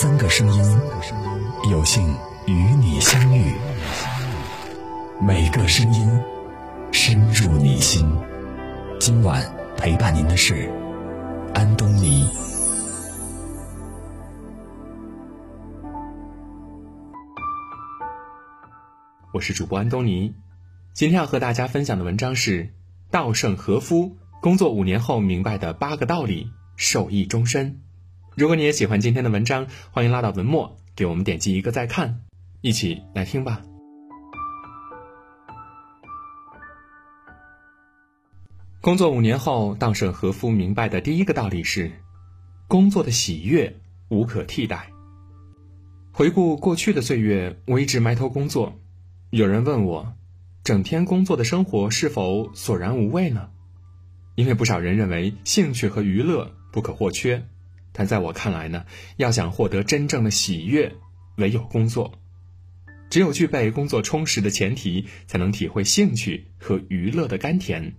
三个声音，有幸与你相遇。每个声音深入你心。今晚陪伴您的是安东尼。我是主播安东尼，今天要和大家分享的文章是稻盛和夫工作五年后明白的八个道理，受益终身。如果你也喜欢今天的文章，欢迎拉到文末给我们点击一个再看，一起来听吧。工作五年后，稻盛和夫明白的第一个道理是：工作的喜悦无可替代。回顾过去的岁月，我一直埋头工作。有人问我，整天工作的生活是否索然无味呢？因为不少人认为兴趣和娱乐不可或缺。但在我看来呢，要想获得真正的喜悦，唯有工作。只有具备工作充实的前提，才能体会兴趣和娱乐的甘甜。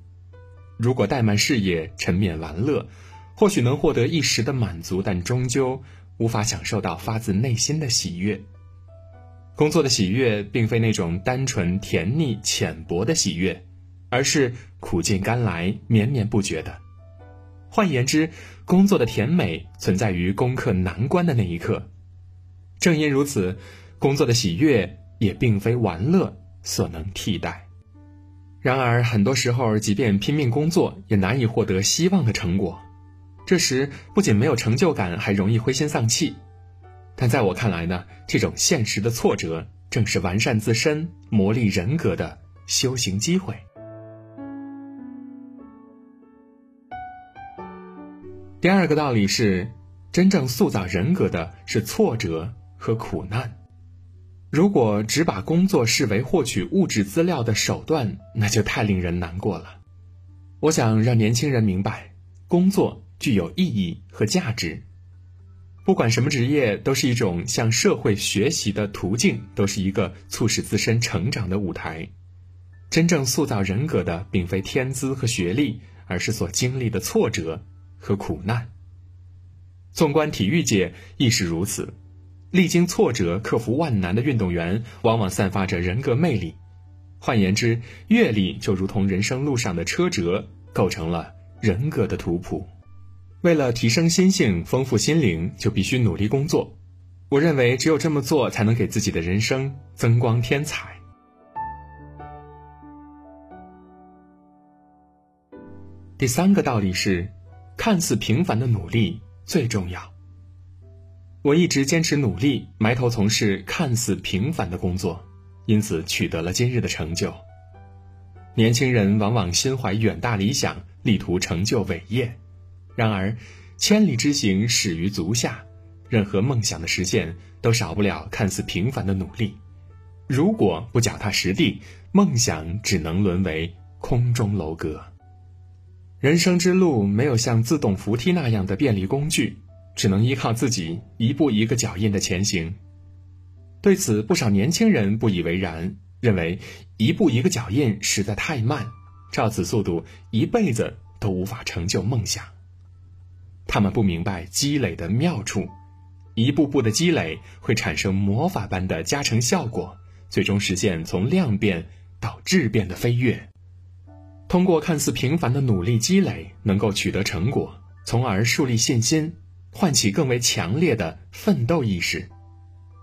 如果怠慢事业，沉湎玩乐，或许能获得一时的满足，但终究无法享受到发自内心的喜悦。工作的喜悦，并非那种单纯甜腻浅薄的喜悦，而是苦尽甘来、绵绵不绝的。换言之，工作的甜美存在于攻克难关的那一刻。正因如此，工作的喜悦也并非玩乐所能替代。然而，很多时候，即便拼命工作，也难以获得希望的成果。这时，不仅没有成就感，还容易灰心丧气。但在我看来呢，这种现实的挫折，正是完善自身、磨砺人格的修行机会。第二个道理是，真正塑造人格的是挫折和苦难。如果只把工作视为获取物质资料的手段，那就太令人难过了。我想让年轻人明白，工作具有意义和价值。不管什么职业，都是一种向社会学习的途径，都是一个促使自身成长的舞台。真正塑造人格的，并非天资和学历，而是所经历的挫折。和苦难。纵观体育界亦是如此，历经挫折、克服万难的运动员，往往散发着人格魅力。换言之，阅历就如同人生路上的车辙，构成了人格的图谱。为了提升心性、丰富心灵，就必须努力工作。我认为，只有这么做，才能给自己的人生增光添彩。第三个道理是。看似平凡的努力最重要。我一直坚持努力，埋头从事看似平凡的工作，因此取得了今日的成就。年轻人往往心怀远大理想，力图成就伟业，然而千里之行始于足下。任何梦想的实现都少不了看似平凡的努力。如果不脚踏实地，梦想只能沦为空中楼阁。人生之路没有像自动扶梯那样的便利工具，只能依靠自己一步一个脚印的前行。对此，不少年轻人不以为然，认为一步一个脚印实在太慢，照此速度，一辈子都无法成就梦想。他们不明白积累的妙处，一步步的积累会产生魔法般的加成效果，最终实现从量变到质变的飞跃。通过看似平凡的努力积累，能够取得成果，从而树立信心，唤起更为强烈的奋斗意识。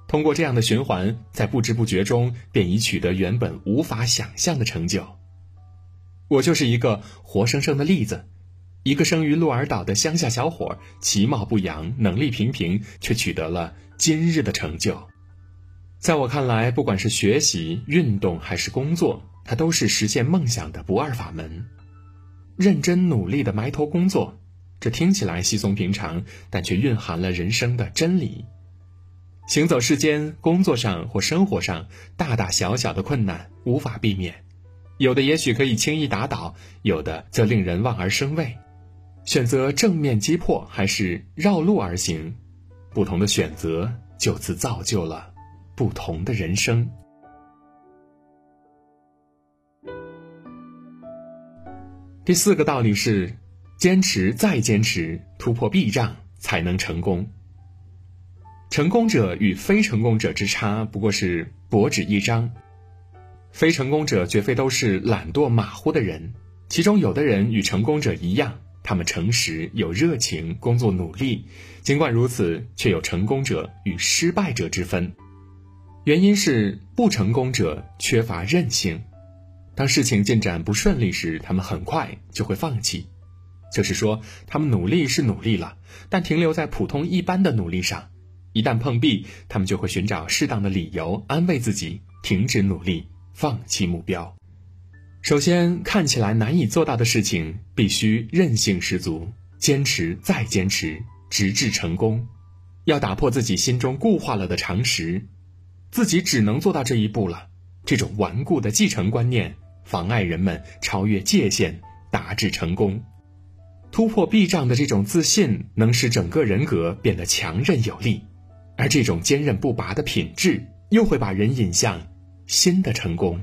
通过这样的循环，在不知不觉中便已取得原本无法想象的成就。我就是一个活生生的例子，一个生于鹿儿岛的乡下小伙，其貌不扬，能力平平，却取得了今日的成就。在我看来，不管是学习、运动还是工作。它都是实现梦想的不二法门。认真努力的埋头工作，这听起来稀松平常，但却蕴含了人生的真理。行走世间，工作上或生活上，大大小小的困难无法避免，有的也许可以轻易打倒，有的则令人望而生畏。选择正面击破，还是绕路而行，不同的选择就此造就了不同的人生。第四个道理是，坚持再坚持，突破壁障才能成功。成功者与非成功者之差不过是薄纸一张。非成功者绝非都是懒惰马虎的人，其中有的人与成功者一样，他们诚实有热情，工作努力。尽管如此，却有成功者与失败者之分。原因是不成功者缺乏韧性，当事情进展不顺利时，他们很快就会放弃。就是说，他们努力是努力了，但停留在普通一般的努力上。一旦碰壁，他们就会寻找适当的理由安慰自己，停止努力。放弃目标。首先，看起来难以做到的事情，必须韧性十足，坚持再坚持，直至成功。要打破自己心中固化了的常识，自己只能做到这一步了。这种顽固的继承观念，妨碍人们超越界限，达至成功。突破壁障的这种自信，能使整个人格变得强韧有力，而这种坚韧不拔的品质，又会把人引向。新的成功。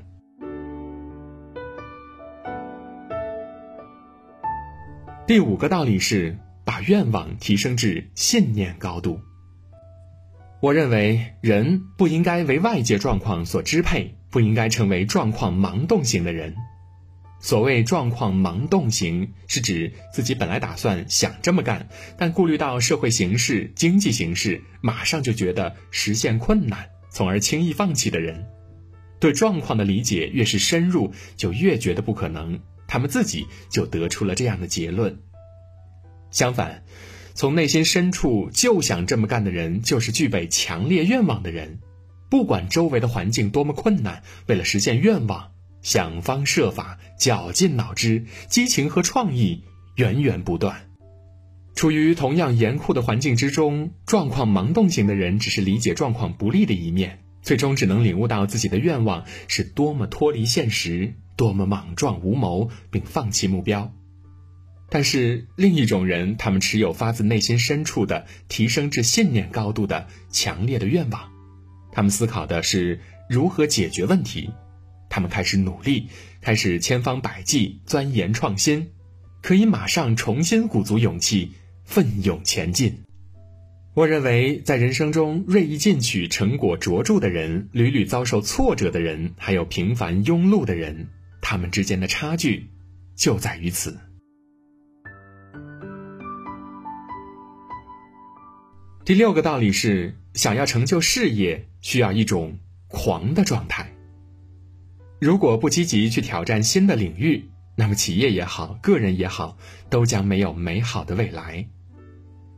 第五个道理是把愿望提升至信念高度。我认为人不应该为外界状况所支配，不应该成为状况盲动型的人。所谓状况盲动型，是指自己本来打算想这么干，但顾虑到社会形势、经济形势，马上就觉得实现困难，从而轻易放弃的人。对状况的理解越是深入，就越觉得不可能。他们自己就得出了这样的结论。相反，从内心深处就想这么干的人，就是具备强烈愿望的人。不管周围的环境多么困难，为了实现愿望，想方设法，绞尽脑汁，激情和创意源源不断。处于同样严酷的环境之中，状况盲动型的人只是理解状况不利的一面。最终只能领悟到自己的愿望是多么脱离现实，多么莽撞无谋，并放弃目标。但是另一种人，他们持有发自内心深处的提升至信念高度的强烈的愿望，他们思考的是如何解决问题，他们开始努力，开始千方百计钻研创新，可以马上重新鼓足勇气，奋勇前进。我认为，在人生中锐意进取、成果卓著的人，屡屡遭受挫折的人，还有平凡庸碌的人，他们之间的差距就在于此。第六个道理是，想要成就事业，需要一种狂的状态。如果不积极去挑战新的领域，那么企业也好，个人也好，都将没有美好的未来。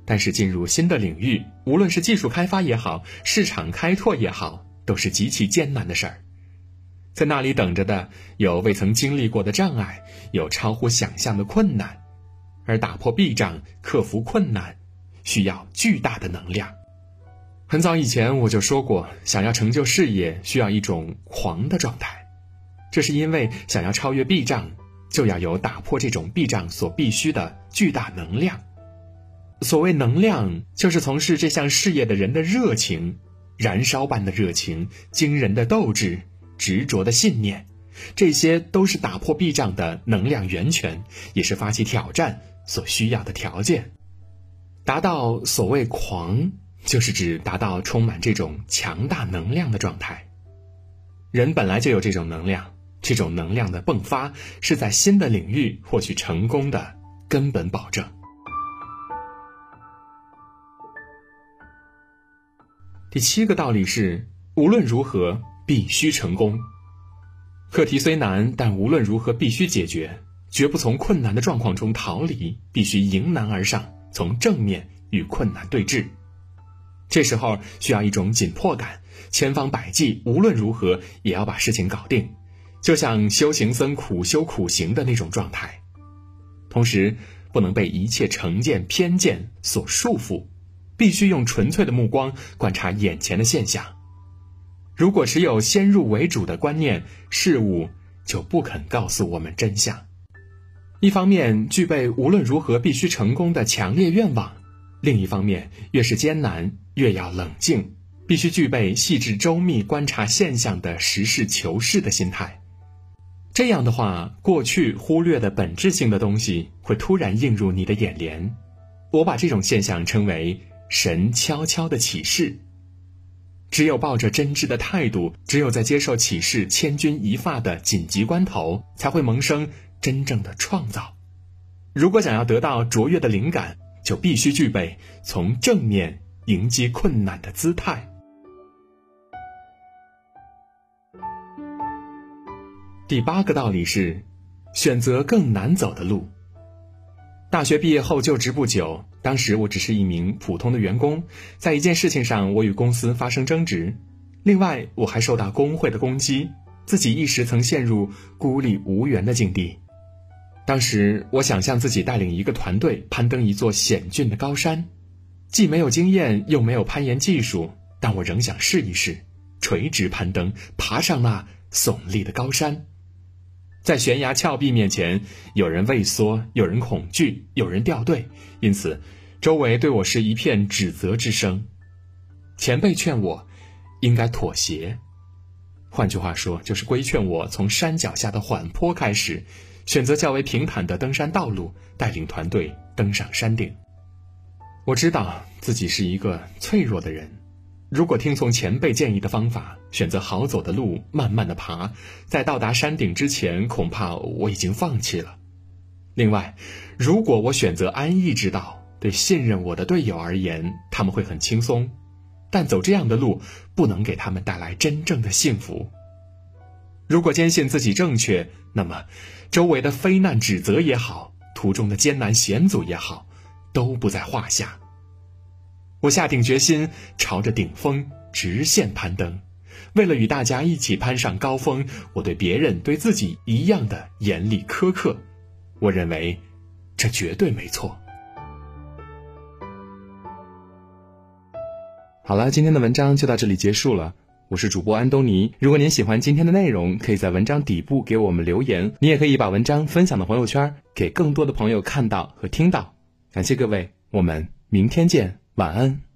但是进入新的领域，无论是技术开发也好，市场开拓也好，都是极其艰难的事儿。在那里等着的有未曾经历过的障碍，有超乎想象的困难，而打破壁障、克服困难，需要巨大的能量。很早以前我就说过，想要成就事业，需要一种狂的状态。这是因为想要超越壁障，就要有打破这种壁障所必须的巨大能量。所谓能量，就是从事这项事业的人的热情，燃烧般的热情，惊人的斗志，执着的信念，这些都是打破壁障的能量源泉，也是发起挑战所需要的条件。达到所谓狂，就是指达到充满这种强大能量的状态。人本来就有这种能量，这种能量的迸发，是在新的领域获取成功的根本保证。第七个道理是，无论如何必须成功。课题虽难，但无论如何必须解决，绝不从困难的状况中逃离，必须迎难而上，从正面与困难对峙。这时候需要一种紧迫感，千方百计，无论如何也要把事情搞定，就像修行僧苦修苦行的那种状态。同时，不能被一切成见、偏见所束缚。必须用纯粹的目光观察眼前的现象。如果持有先入为主的观念，事物就不肯告诉我们真相。一方面具备无论如何必须成功的强烈愿望，另一方面越是艰难越要冷静，必须具备细致周密观察现象的实事求是的心态。这样的话，过去忽略的本质性的东西会突然映入你的眼帘。我把这种现象称为。神悄悄的启示。只有抱着真挚的态度，只有在接受启示千钧一发的紧急关头，才会萌生真正的创造。如果想要得到卓越的灵感，就必须具备从正面迎击困难的姿态。第八个道理是，选择更难走的路。大学毕业后就职不久，当时我只是一名普通的员工，在一件事情上我与公司发生争执，另外我还受到工会的攻击，自己一时曾陷入孤立无援的境地。当时我想象自己带领一个团队攀登一座险峻的高山，既没有经验又没有攀岩技术，但我仍想试一试，垂直攀登，爬上那耸立的高山。在悬崖峭壁面前，有人畏缩，有人恐惧，有人掉队，因此，周围对我是一片指责之声。前辈劝我，应该妥协，换句话说，就是规劝我从山脚下的缓坡开始，选择较为平坦的登山道路，带领团队登上山顶。我知道自己是一个脆弱的人。如果听从前辈建议的方法，选择好走的路，慢慢的爬，在到达山顶之前，恐怕我已经放弃了。另外，如果我选择安逸之道，对信任我的队友而言，他们会很轻松，但走这样的路，不能给他们带来真正的幸福。如果坚信自己正确，那么，周围的非难指责也好，途中的艰难险阻也好，都不在话下。我下定决心，朝着顶峰直线攀登。为了与大家一起攀上高峰，我对别人、对自己一样的严厉苛刻。我认为，这绝对没错。好了，今天的文章就到这里结束了。我是主播安东尼。如果您喜欢今天的内容，可以在文章底部给我们留言。你也可以把文章分享到朋友圈，给更多的朋友看到和听到。感谢各位，我们明天见。晚安。